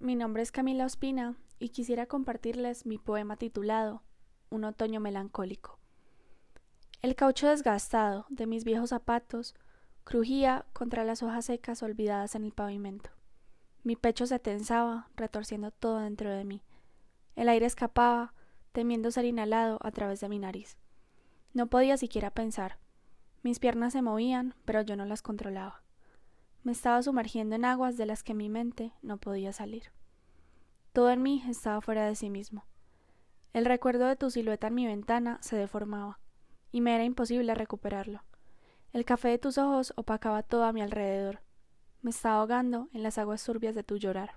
Mi nombre es Camila Ospina y quisiera compartirles mi poema titulado Un otoño melancólico. El caucho desgastado de mis viejos zapatos crujía contra las hojas secas olvidadas en el pavimento. Mi pecho se tensaba, retorciendo todo dentro de mí. El aire escapaba, temiendo ser inhalado a través de mi nariz. No podía siquiera pensar. Mis piernas se movían, pero yo no las controlaba. Me estaba sumergiendo en aguas de las que mi mente no podía salir. Todo en mí estaba fuera de sí mismo. El recuerdo de tu silueta en mi ventana se deformaba, y me era imposible recuperarlo. El café de tus ojos opacaba todo a mi alrededor. Me estaba ahogando en las aguas turbias de tu llorar.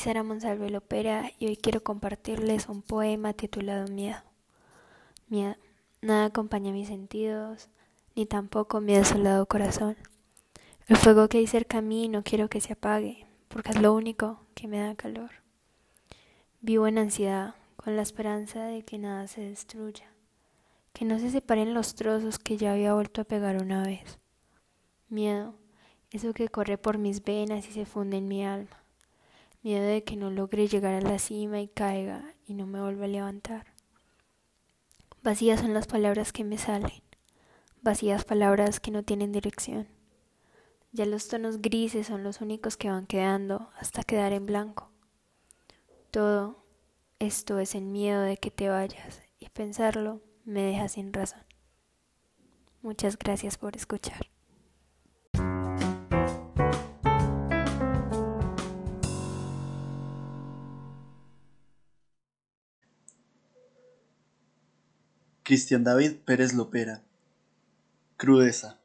Sara Monsalve Lopera y hoy quiero compartirles un poema titulado Miedo. Miedo. Nada acompaña mis sentidos, ni tampoco mi desolado corazón. El fuego que hay cerca a mí no quiero que se apague, porque es lo único que me da calor. Vivo en ansiedad, con la esperanza de que nada se destruya, que no se separen los trozos que ya había vuelto a pegar una vez. Miedo, eso que corre por mis venas y se funde en mi alma miedo de que no logre llegar a la cima y caiga y no me vuelva a levantar. Vacías son las palabras que me salen, vacías palabras que no tienen dirección. Ya los tonos grises son los únicos que van quedando hasta quedar en blanco. Todo esto es el miedo de que te vayas y pensarlo me deja sin razón. Muchas gracias por escuchar. Cristian David Pérez Lopera. Crudeza.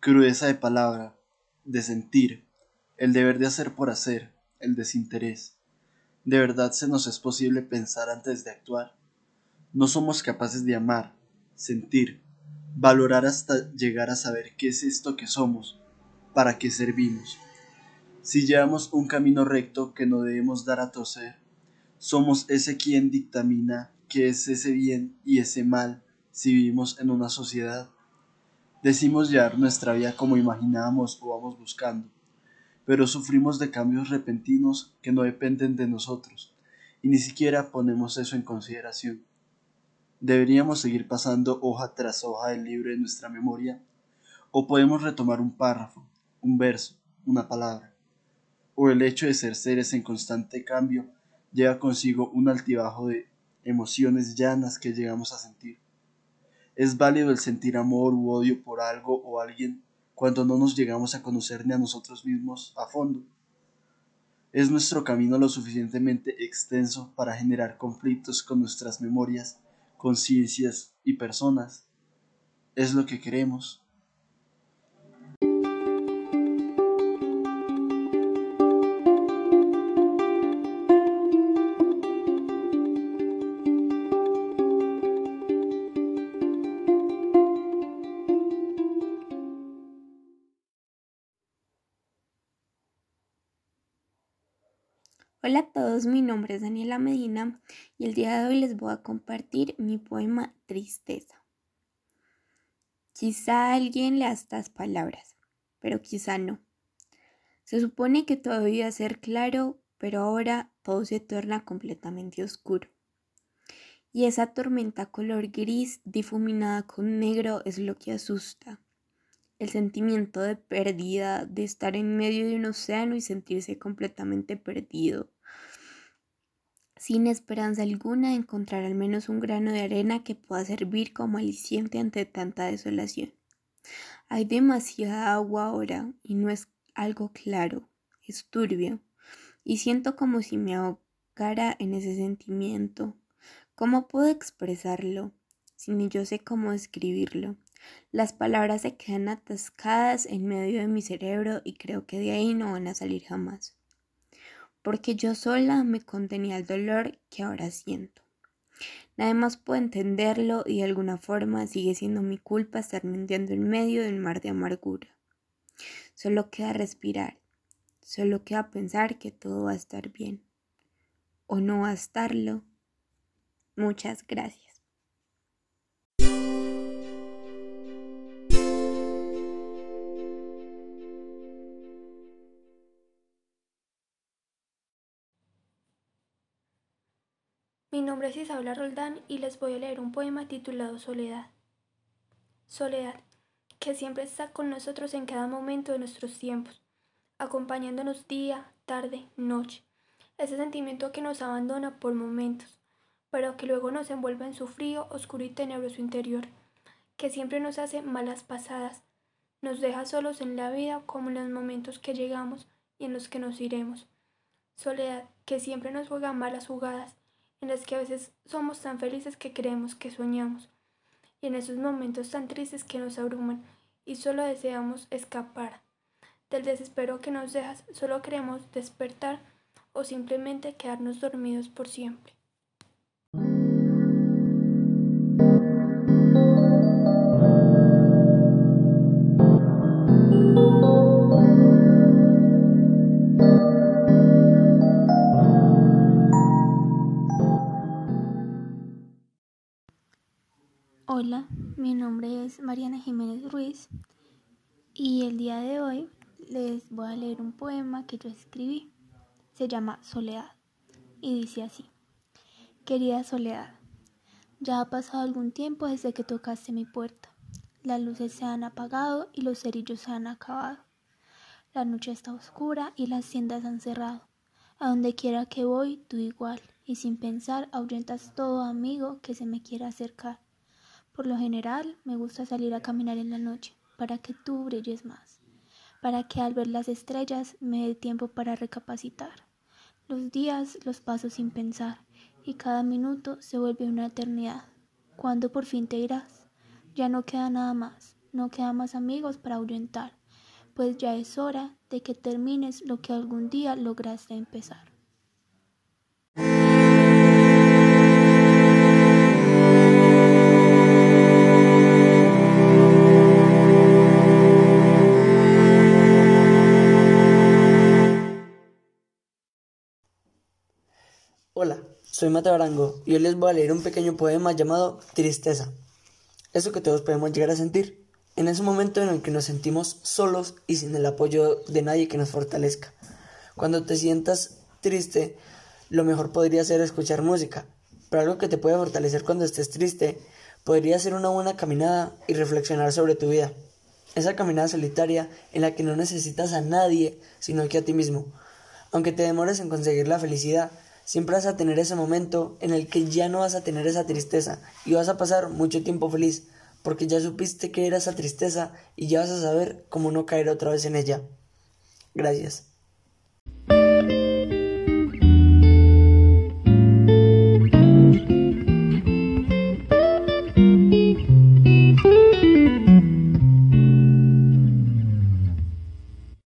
Crudeza de palabra, de sentir, el deber de hacer por hacer, el desinterés. ¿De verdad se nos es posible pensar antes de actuar? No somos capaces de amar, sentir, valorar hasta llegar a saber qué es esto que somos, para qué servimos. Si llevamos un camino recto que no debemos dar a torcer, somos ese quien dictamina qué es ese bien y ese mal si vivimos en una sociedad. Decimos llevar nuestra vida como imaginábamos o vamos buscando, pero sufrimos de cambios repentinos que no dependen de nosotros, y ni siquiera ponemos eso en consideración. ¿Deberíamos seguir pasando hoja tras hoja del libro de nuestra memoria? ¿O podemos retomar un párrafo, un verso, una palabra? ¿O el hecho de ser seres en constante cambio lleva consigo un altibajo de emociones llanas que llegamos a sentir. Es válido el sentir amor u odio por algo o alguien cuando no nos llegamos a conocer ni a nosotros mismos a fondo. Es nuestro camino lo suficientemente extenso para generar conflictos con nuestras memorias, conciencias y personas. Es lo que queremos. Hola a todos, mi nombre es Daniela Medina y el día de hoy les voy a compartir mi poema Tristeza. Quizá alguien lea estas palabras, pero quizá no. Se supone que todo debía ser claro, pero ahora todo se torna completamente oscuro. Y esa tormenta color gris difuminada con negro es lo que asusta. El sentimiento de pérdida, de estar en medio de un océano y sentirse completamente perdido sin esperanza alguna de encontrar al menos un grano de arena que pueda servir como aliciente ante tanta desolación. Hay demasiada agua ahora y no es algo claro, es turbio, y siento como si me ahogara en ese sentimiento. ¿Cómo puedo expresarlo? Si ni yo sé cómo escribirlo. Las palabras se quedan atascadas en medio de mi cerebro y creo que de ahí no van a salir jamás porque yo sola me contenía el dolor que ahora siento. Nadie más puede entenderlo y de alguna forma sigue siendo mi culpa estar mintiendo en medio del mar de amargura. Solo queda respirar Solo queda pensar que todo va a estar bien. O no va a estarlo. Muchas gracias. Mi nombre es Isabela Roldán y les voy a leer un poema titulado Soledad. Soledad, que siempre está con nosotros en cada momento de nuestros tiempos, acompañándonos día, tarde, noche. Ese sentimiento que nos abandona por momentos, pero que luego nos envuelve en su frío, oscuro y tenebroso interior, que siempre nos hace malas pasadas, nos deja solos en la vida como en los momentos que llegamos y en los que nos iremos. Soledad, que siempre nos juega malas jugadas, en las que a veces somos tan felices que creemos que soñamos, y en esos momentos tan tristes que nos abruman y solo deseamos escapar. Del desespero que nos dejas, solo queremos despertar o simplemente quedarnos dormidos por siempre. Hola, mi nombre es Mariana Jiménez Ruiz y el día de hoy les voy a leer un poema que yo escribí. Se llama Soledad y dice así. Querida Soledad, ya ha pasado algún tiempo desde que tocaste mi puerta. Las luces se han apagado y los cerillos se han acabado. La noche está oscura y las tiendas han cerrado. A donde quiera que voy, tú igual, y sin pensar ahuyentas todo amigo que se me quiera acercar. Por lo general, me gusta salir a caminar en la noche para que tú brilles más, para que al ver las estrellas me dé tiempo para recapacitar. Los días los paso sin pensar y cada minuto se vuelve una eternidad. ¿Cuándo por fin te irás? Ya no queda nada más, no quedan más amigos para ahuyentar, pues ya es hora de que termines lo que algún día lograste empezar. Soy Mateo Arango y hoy les voy a leer un pequeño poema llamado Tristeza. Eso que todos podemos llegar a sentir, en ese momento en el que nos sentimos solos y sin el apoyo de nadie que nos fortalezca. Cuando te sientas triste, lo mejor podría ser escuchar música, pero algo que te puede fortalecer cuando estés triste podría ser una buena caminada y reflexionar sobre tu vida. Esa caminada solitaria en la que no necesitas a nadie, sino que a ti mismo. Aunque te demores en conseguir la felicidad, Siempre vas a tener ese momento en el que ya no vas a tener esa tristeza y vas a pasar mucho tiempo feliz porque ya supiste que era esa tristeza y ya vas a saber cómo no caer otra vez en ella. Gracias.